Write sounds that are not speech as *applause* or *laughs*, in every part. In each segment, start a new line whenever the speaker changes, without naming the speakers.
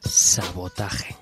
Sabotaje.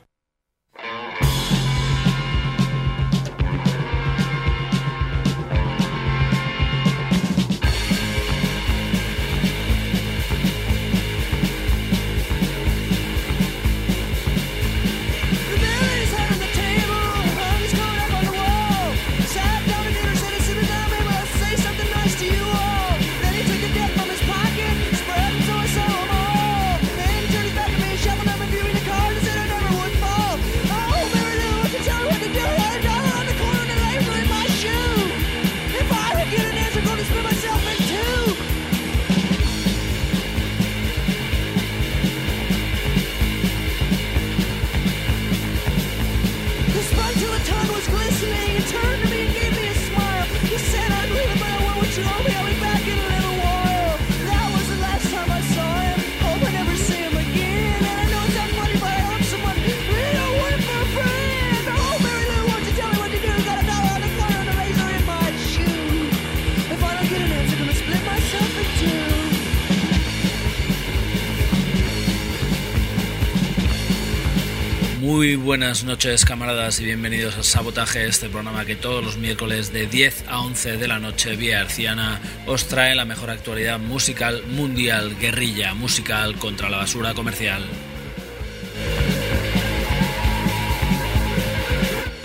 Muy buenas noches camaradas y bienvenidos a Sabotaje, este programa que todos los miércoles de 10 a 11 de la noche vía arciana os trae la mejor actualidad musical mundial, guerrilla musical contra la basura comercial.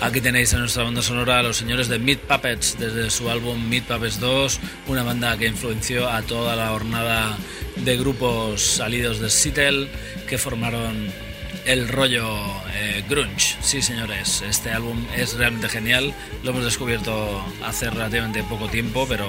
Aquí tenéis en nuestra banda sonora a los señores de Meat Puppets desde su álbum Meat Puppets 2, una banda que influenció a toda la hornada de grupos salidos de Seattle que formaron el rollo eh, grunge. Sí, señores, este álbum es realmente genial. Lo hemos descubierto hace relativamente poco tiempo, pero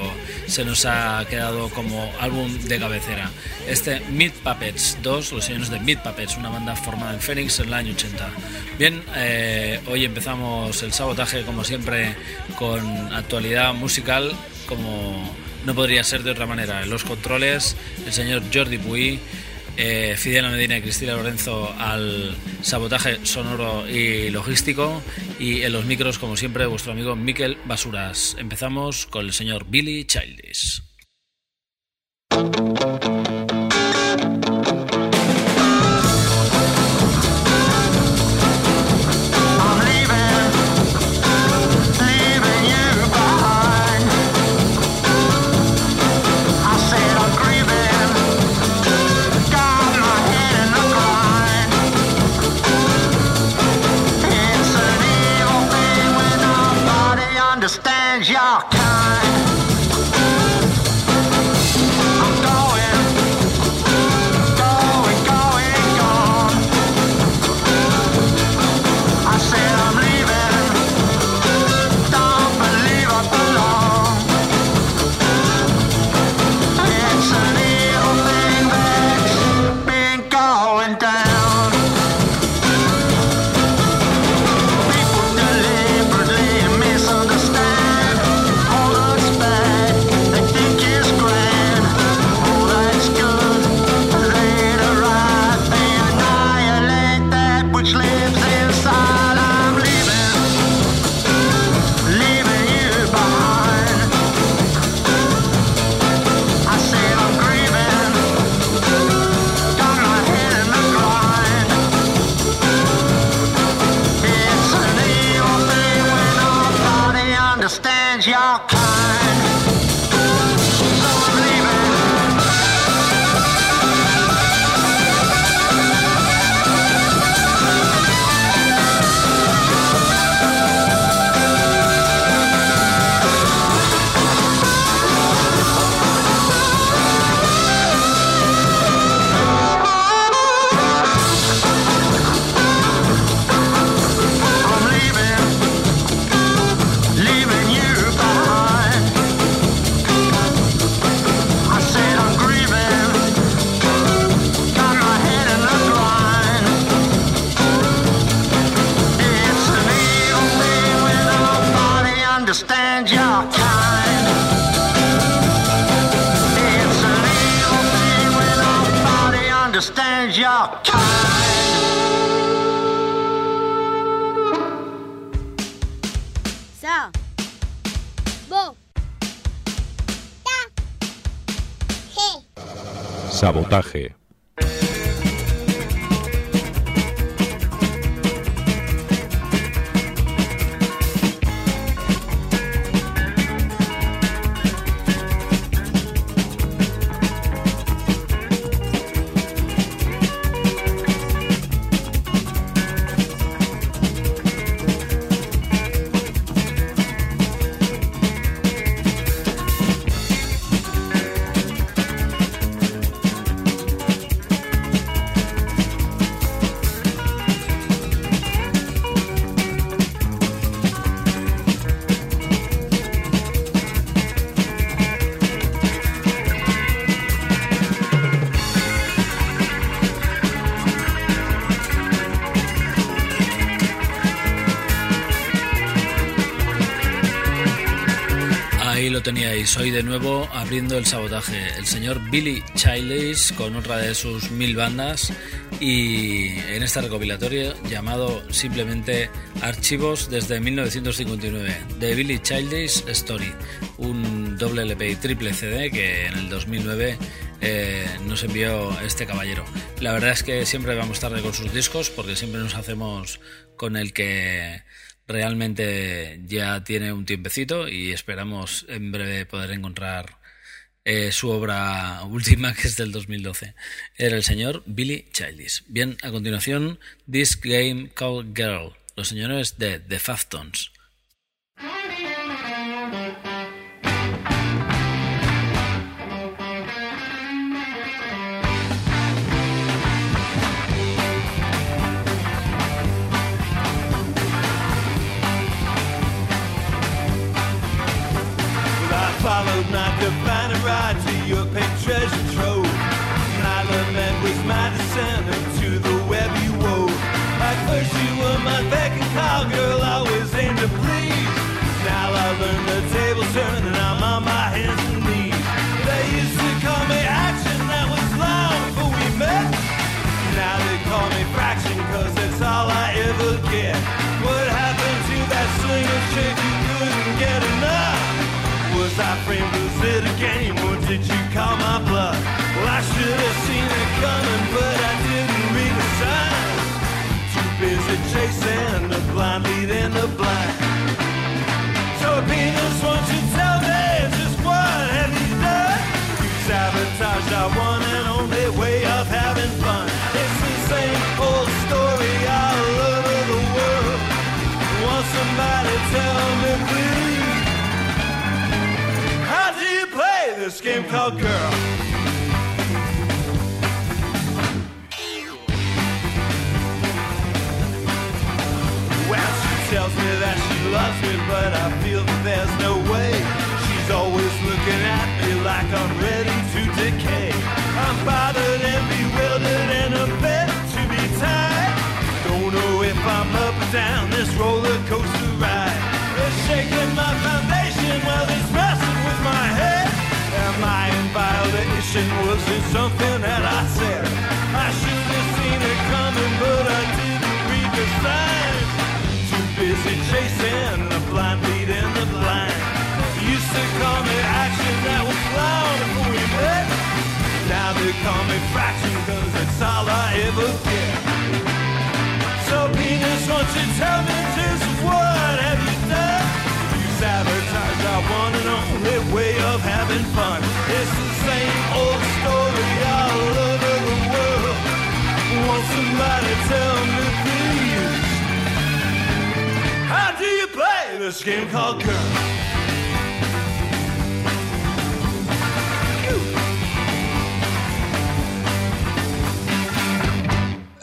se nos ha quedado como álbum de cabecera. Este Meat Puppets 2, los señores de Meat Puppets, una banda formada en Phoenix en el año 80. Bien, eh, hoy empezamos el sabotaje, como siempre, con actualidad musical, como no podría ser de otra manera. En los controles, el señor Jordi Puy eh, Fidel Medina y Cristina Lorenzo al sabotaje sonoro y logístico y en los micros, como siempre, vuestro amigo Miquel Basuras. Empezamos con el señor Billy Childish. Ahí lo teníais, hoy de nuevo abriendo el sabotaje, el señor Billy Childish con otra de sus mil bandas y en este recopilatorio llamado simplemente Archivos desde 1959 de Billy Childish Story, un doble LP y triple CD que en el 2009 eh, nos envió este caballero. La verdad es que siempre vamos tarde con sus discos porque siempre nos hacemos con el que realmente ya tiene un tiempecito y esperamos en breve poder encontrar eh, su obra *laughs* última que es del 2012. Era el señor Billy Childish. Bien, a continuación, This Game Called Girl, los señores de The Faftones.
Followed my divine ride to your pink treasure trove. Nyla met with my descendant to the web you wove. At first you were my beck and call girl, always Was called Girl? Well, she tells me that she loves me, but I feel Now call me fraction, cause that's all I ever get. So penis, won't you tell me just what have you done? You sabotage our one and only way of having fun. It's the same old story all over the world. Won't somebody tell me please? How do you play this game called Girl?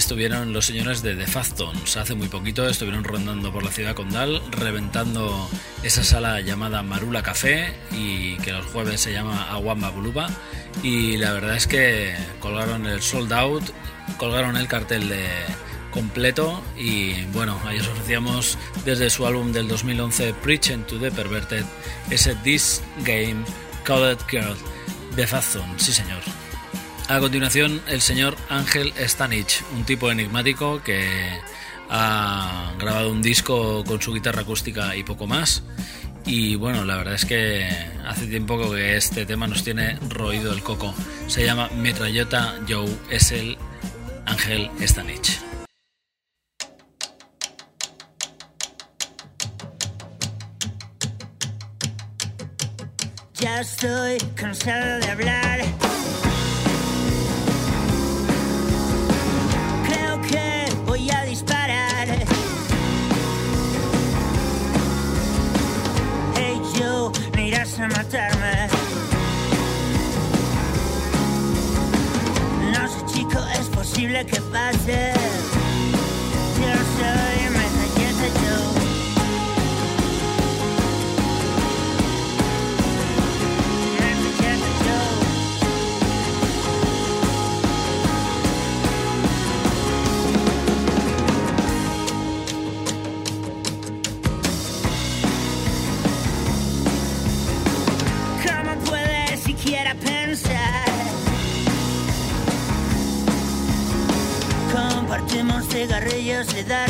Estuvieron los señores de The Fastons. Hace muy poquito estuvieron rondando por la ciudad condal, reventando esa sala llamada Marula Café y que los jueves se llama Aguamba Buluba. Y la verdad es que colgaron el sold out, colgaron el cartel de completo y bueno, ahí os ofrecíamos desde su álbum del 2011 Preaching to the Perverted ese This Game Called Girl de Fazon, sí señor. A continuación, el señor Ángel Stanich, un tipo enigmático que ha grabado un disco con su guitarra acústica y poco más. Y bueno, la verdad es que hace tiempo que este tema nos tiene roído el coco. Se llama Metralleta Joe, es el Ángel Stanich.
Ya estoy cansado de hablar. Irás a matarme. No sé chico, es posible que pase. Yo soy curiosidad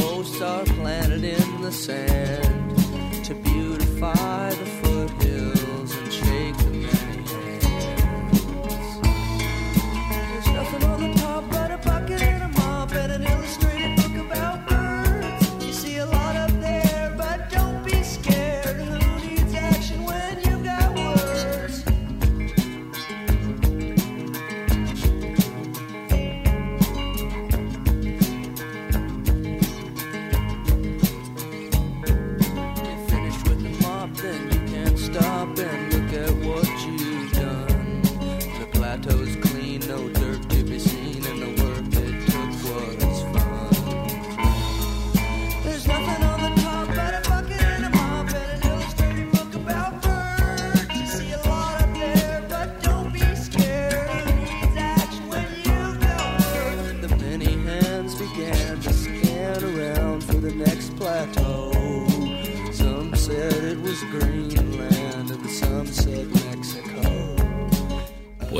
sand plateau's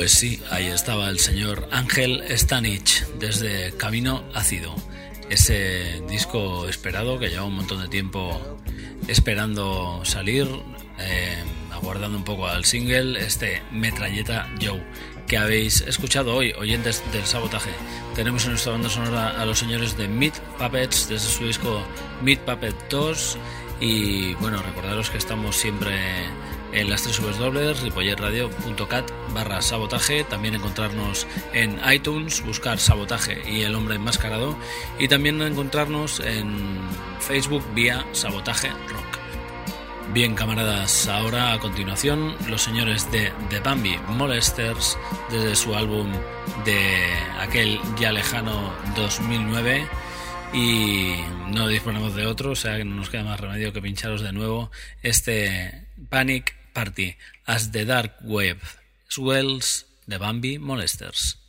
Pues sí, ahí estaba el señor Ángel Stanich desde Camino Ácido. Ese disco esperado que lleva un montón de tiempo esperando salir, eh, aguardando un poco al single, este Metralleta Joe, que habéis escuchado hoy, oyentes del sabotaje. Tenemos en nuestra banda sonora a los señores de Meat Puppets desde su disco Meat Puppet 2. Y bueno, recordaros que estamos siempre en las tres ripolletradio.cat barra sabotaje, también encontrarnos en iTunes, buscar sabotaje y el hombre enmascarado. Y también encontrarnos en Facebook vía sabotaje rock. Bien camaradas, ahora a continuación los señores de The Bambi Molesters desde su álbum de aquel ya lejano 2009 y no disponemos de otro, o sea que no nos queda más remedio que pincharos de nuevo este Panic Party as the Dark Web Swells de Bambi Molesters.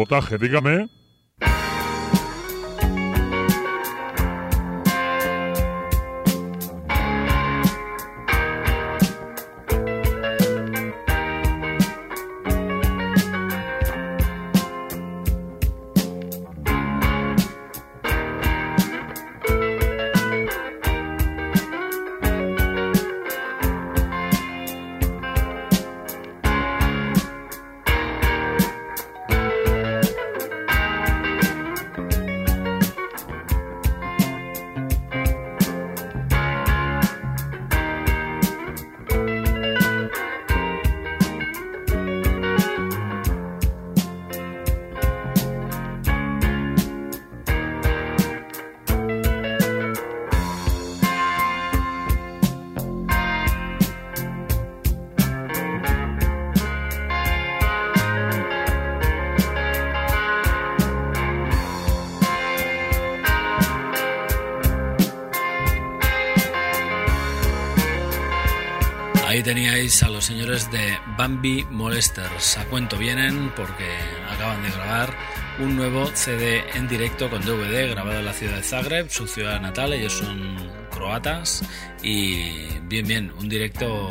Sabotaje, dígame.
Teníais a los señores de Bambi Molesters. A cuento vienen porque acaban de grabar un nuevo CD en directo con DVD grabado en la ciudad de Zagreb, su ciudad natal. Ellos son croatas y bien, bien, un directo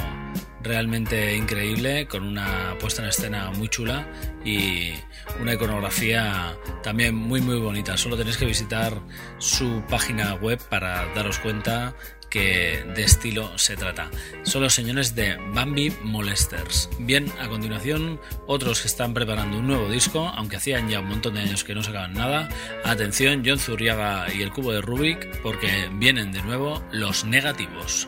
realmente increíble con una puesta en escena muy chula y una iconografía también muy muy bonita. Solo tenéis que visitar su página web para daros cuenta que de estilo se trata. Son los señores de Bambi Molesters. Bien, a continuación, otros que están preparando un nuevo disco, aunque hacían ya un montón de años que no sacaban nada. Atención, John Zurriaga y el cubo de Rubik, porque vienen de nuevo los negativos.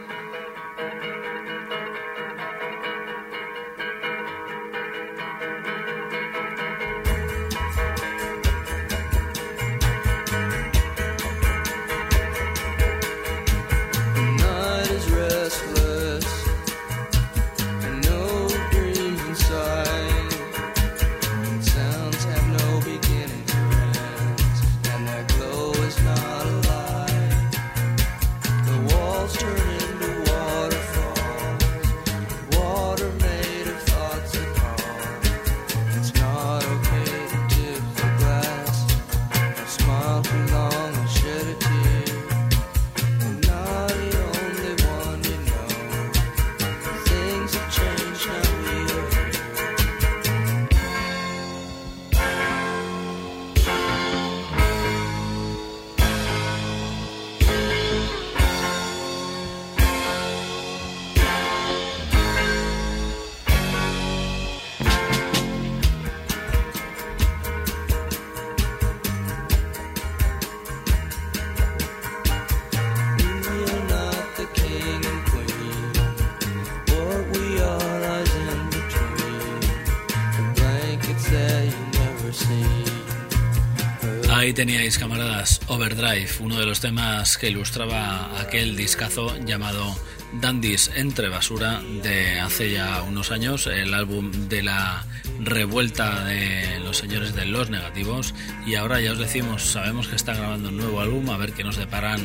ahí teníais, camaradas, Overdrive, uno de los temas que ilustraba aquel discazo llamado Dandies entre basura de hace ya unos años, el álbum de la revuelta de los señores de los negativos. Y ahora ya os decimos, sabemos que están grabando un nuevo álbum, a ver qué nos deparan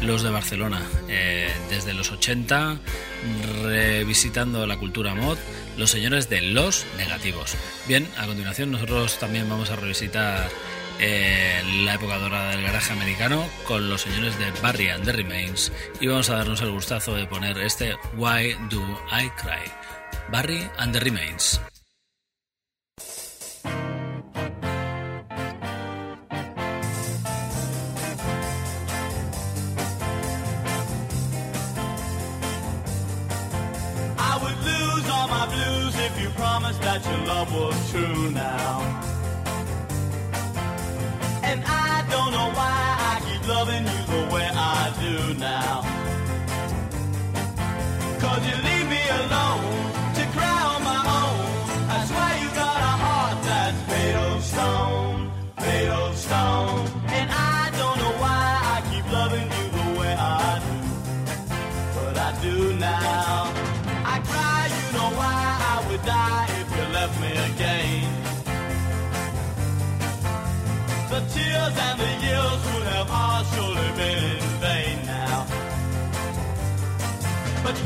los de Barcelona. Eh, desde los 80, revisitando la cultura mod, los señores de los negativos. Bien, a continuación nosotros también vamos a revisitar la época dorada del garaje americano con los señores de Barry and the Remains y vamos a darnos el gustazo de poner este Why Do I Cry? Barry and the Remains.
That your love was true now.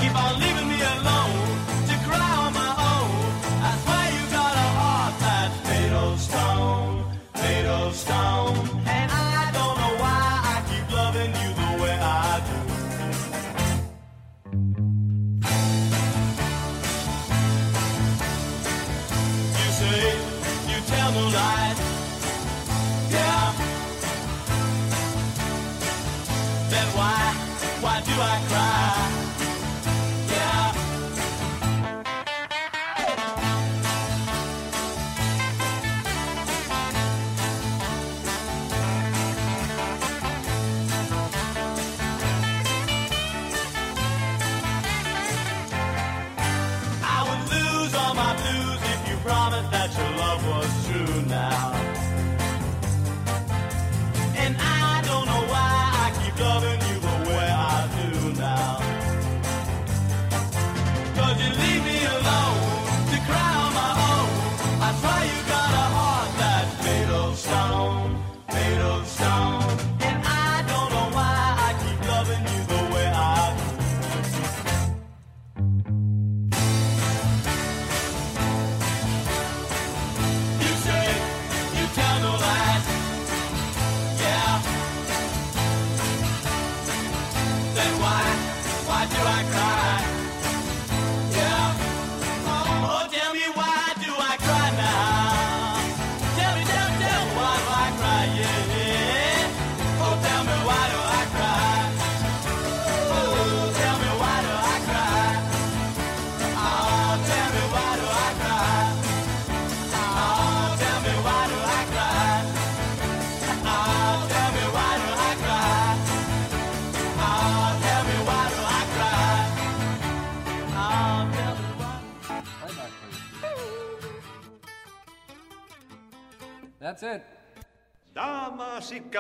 keep on
living.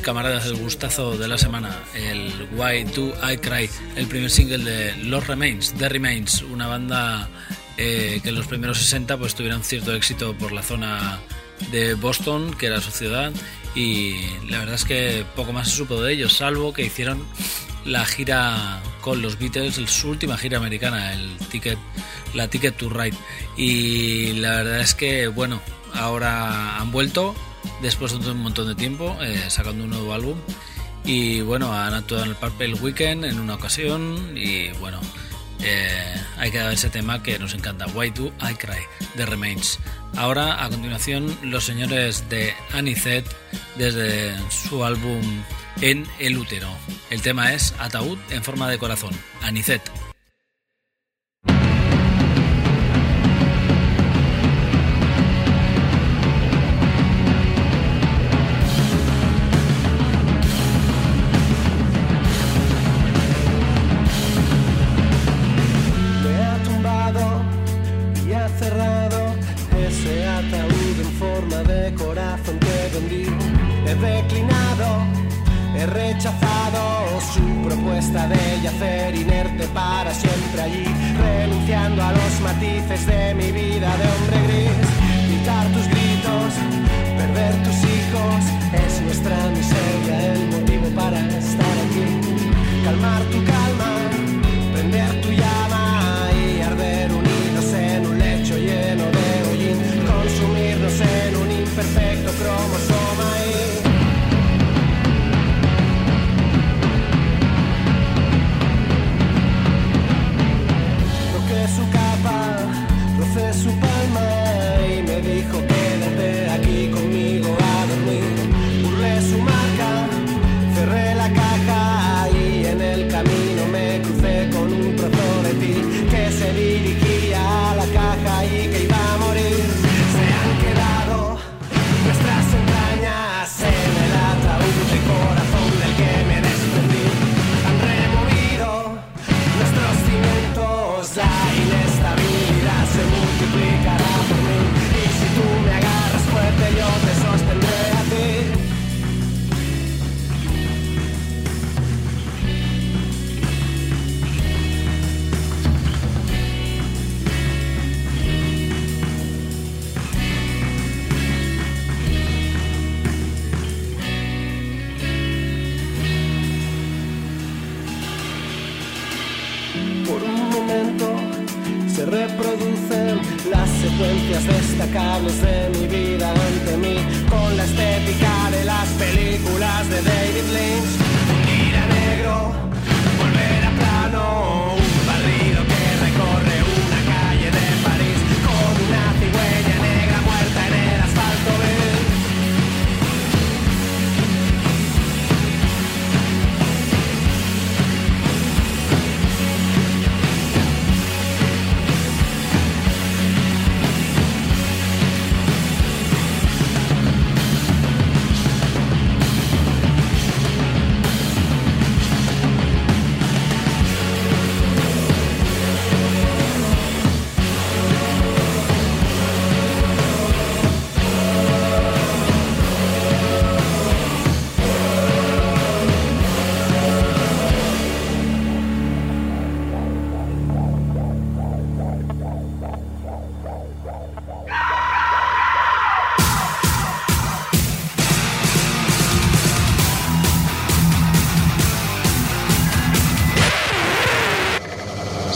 camaradas del gustazo de la semana, el Why Do I Cry, el primer single de Los Remains, The Remains, una banda eh, que en los primeros 60 pues tuvieron cierto éxito por la zona de Boston, que era su ciudad, y la verdad es que poco más se supo de ellos, salvo que hicieron la gira con los Beatles, su última gira americana, el ticket, la Ticket to Ride. Y la verdad es que, bueno, ahora han vuelto, después de un montón de tiempo, eh, sacando un nuevo álbum. Y bueno, han actuado en el Purple Weekend en una ocasión y bueno, eh, hay que dar ese tema que nos encanta, Why Do I Cry, The Remains. Ahora, a continuación, los señores de Anicet desde su álbum En el útero. El tema es Ataúd en forma de corazón, Anicet.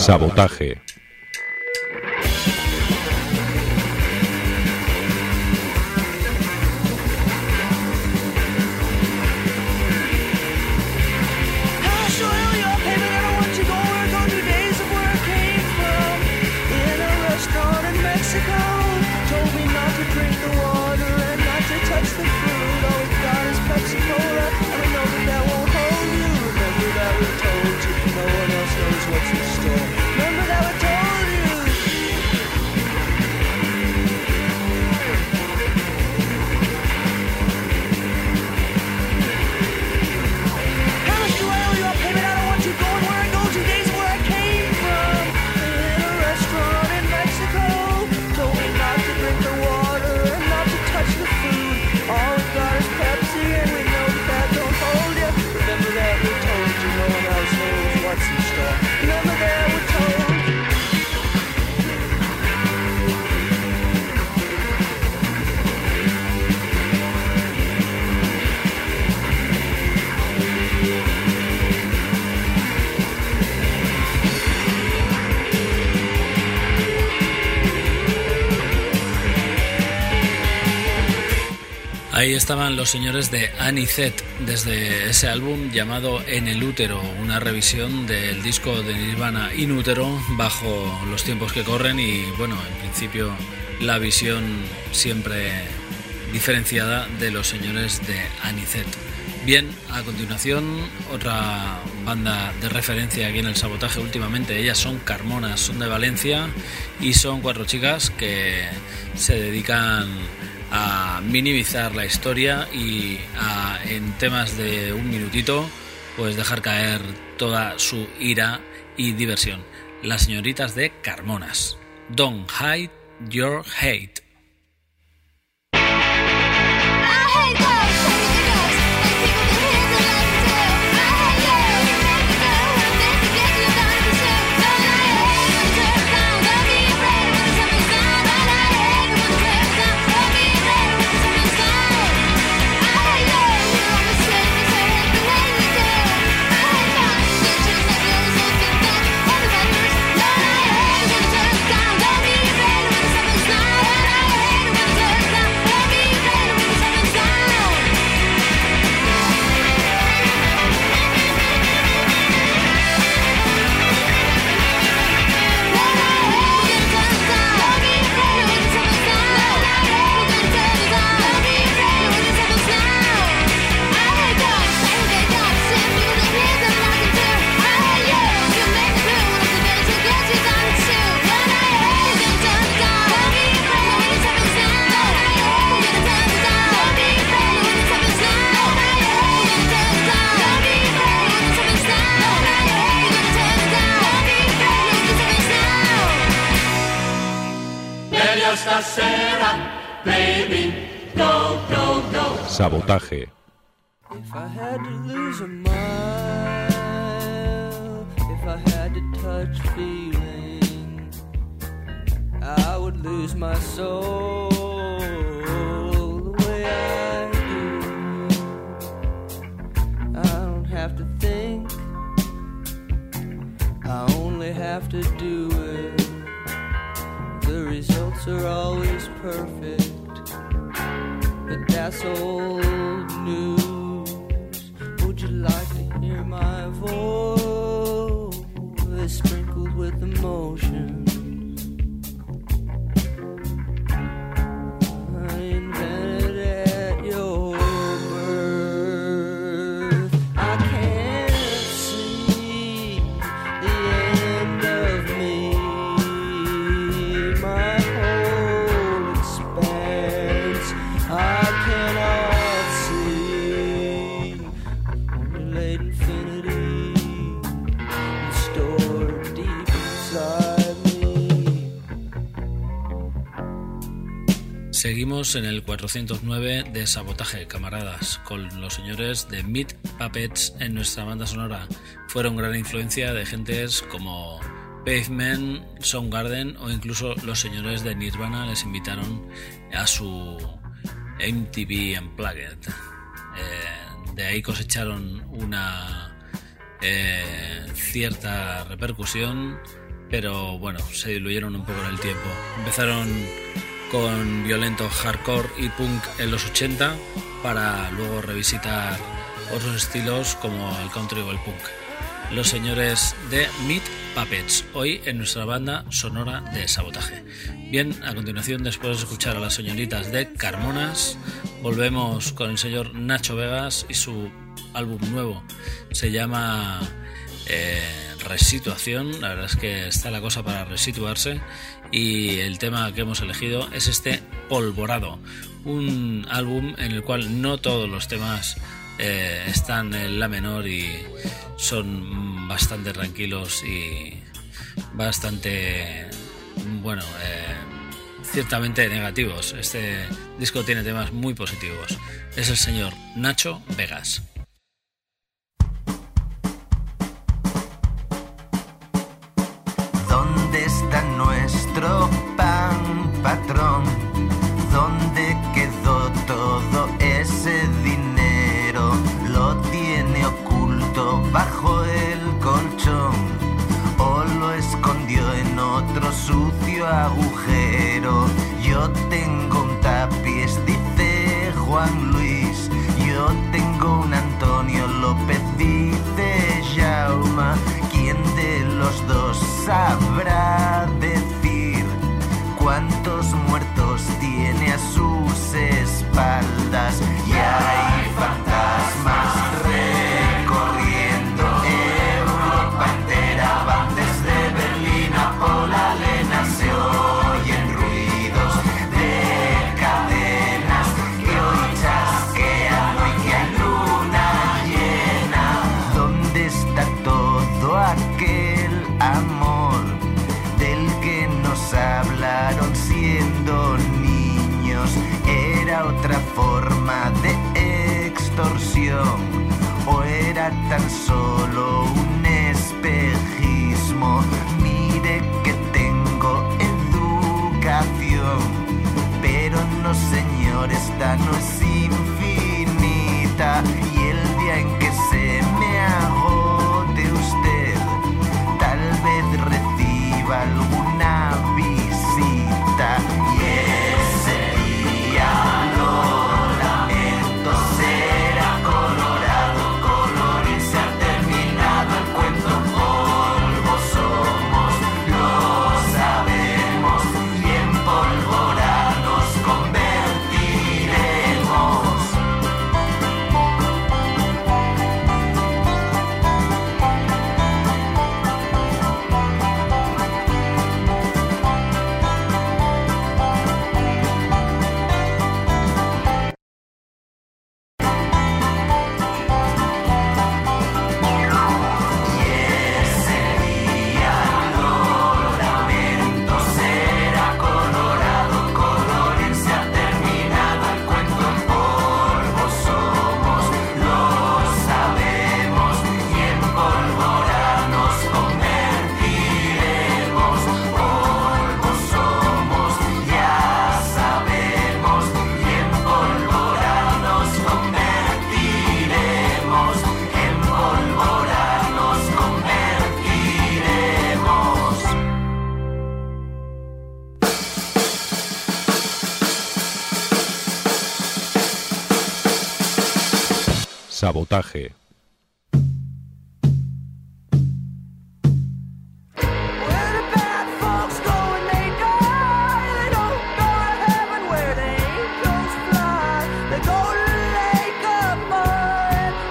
I'll
Ahí estaban los señores de Anicet desde ese álbum llamado En el útero, una revisión del disco de Nirvana In útero bajo los tiempos que corren y bueno, en principio la visión siempre diferenciada de los señores de Anicet. Bien, a continuación otra banda de referencia aquí en el sabotaje últimamente, ellas son Carmonas, son de Valencia y son cuatro chicas que se dedican a minimizar la historia y a en temas de un minutito pues dejar caer toda su ira y diversión. Las señoritas de Carmonas. Don't hide your hate.
Think, I only have to do it. The results are always perfect, that's old news. Would you like to hear my voice
En el 409 de Sabotaje, camaradas, con los señores de Meat Puppets en nuestra banda sonora. Fueron gran influencia de gentes como Pavement, Soundgarden o incluso los señores de Nirvana les invitaron a su MTV Unplugged. Eh, de ahí cosecharon una eh, cierta repercusión pero bueno, se diluyeron un poco en el tiempo. Empezaron con violento hardcore y punk en los 80 para luego revisitar otros estilos como el country o el punk. Los señores de Meat Puppets, hoy en nuestra banda sonora de sabotaje. Bien, a continuación, después de escuchar a las señoritas de Carmonas, volvemos con el señor Nacho Vegas y su álbum nuevo. Se llama eh, Resituación, la verdad es que está la cosa para resituarse y el tema que hemos elegido es este Polvorado, un álbum en el cual no todos los temas eh, están en la menor y son bastante tranquilos y bastante, bueno, eh, ciertamente negativos. Este disco tiene temas muy positivos. Es el señor Nacho Vegas.
Uh, soir où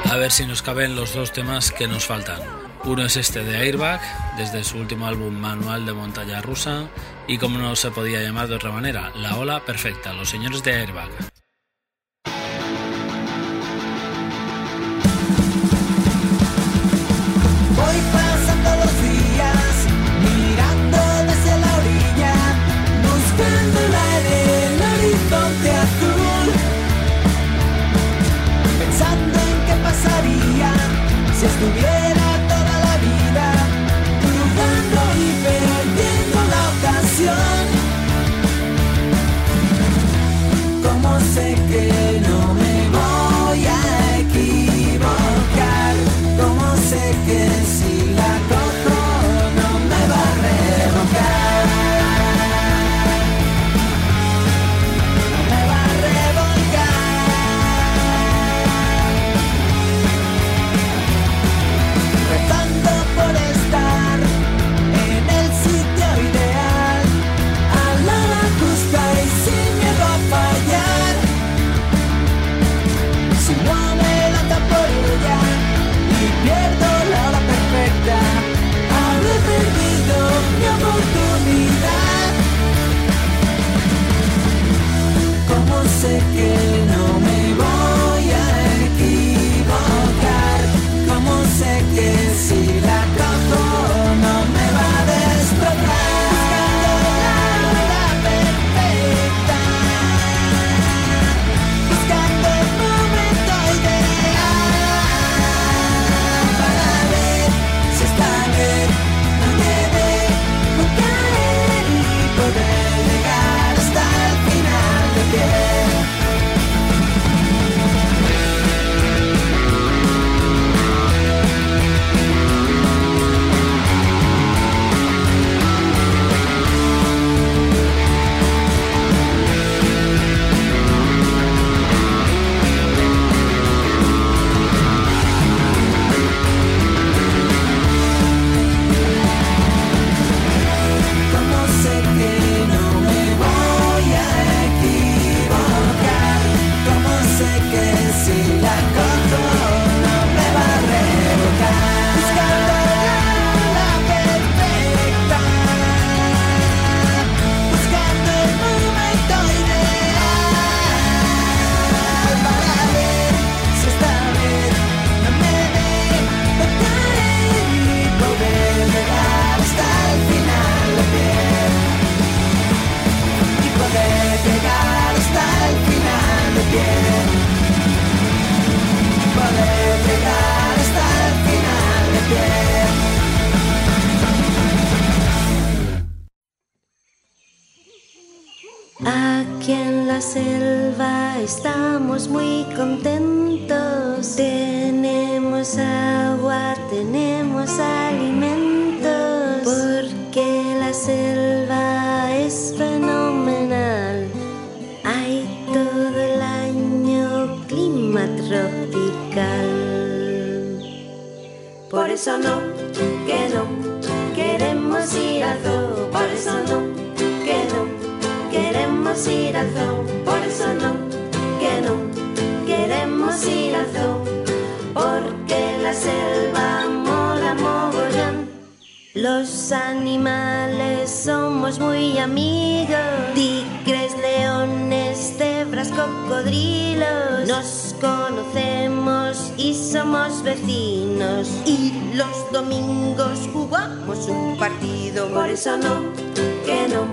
A
ver si nos caben los dos temas que nos faltan. Uno es este de Airbag, desde su último álbum Manual de Montaña Rusa, y como no se podía llamar de otra manera, La Ola Perfecta, los señores de Airbag.
Jugamos un partido. Por eso no, que no,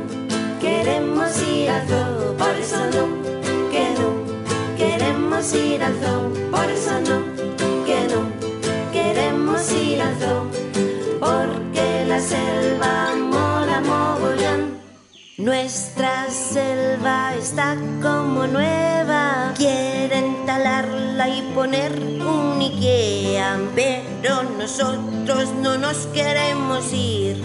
queremos ir al zoo. Por eso no, que no, queremos ir al zoo. Por eso no, que no, queremos ir al zoo. Porque la selva. Nuestra selva está como nueva. Quieren talarla y poner un Ikea. Pero nosotros no nos queremos ir.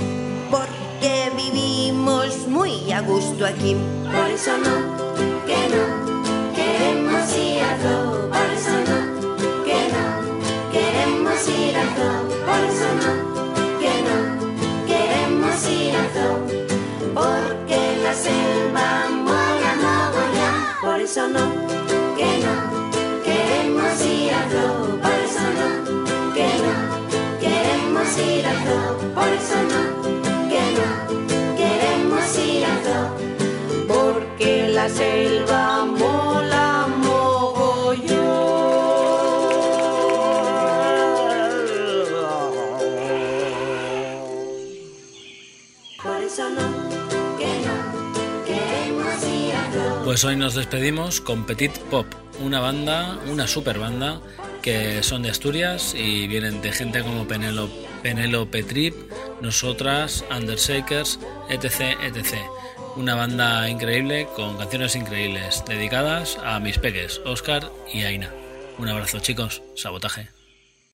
Porque vivimos muy a gusto aquí. Por eso no, que no, queremos ir al zoo. Por eso no, que no, queremos ir al zoo. Por eso no, que no, queremos ir al Porque la selva mola mogollón. Por eso no, que no, queremos ir al zoo. Por eso no, que no, queremos ir al zoo. Por eso no, que no, queremos ir al zoo. Porque la selva
Pues hoy nos despedimos con Petit Pop, una banda, una super banda que son de Asturias y vienen de gente como Penelo, Penélope Trip, nosotras, Undershakers, etc, etc. Una banda increíble con canciones increíbles dedicadas a mis peques, Oscar y Aina. Un abrazo chicos, sabotaje.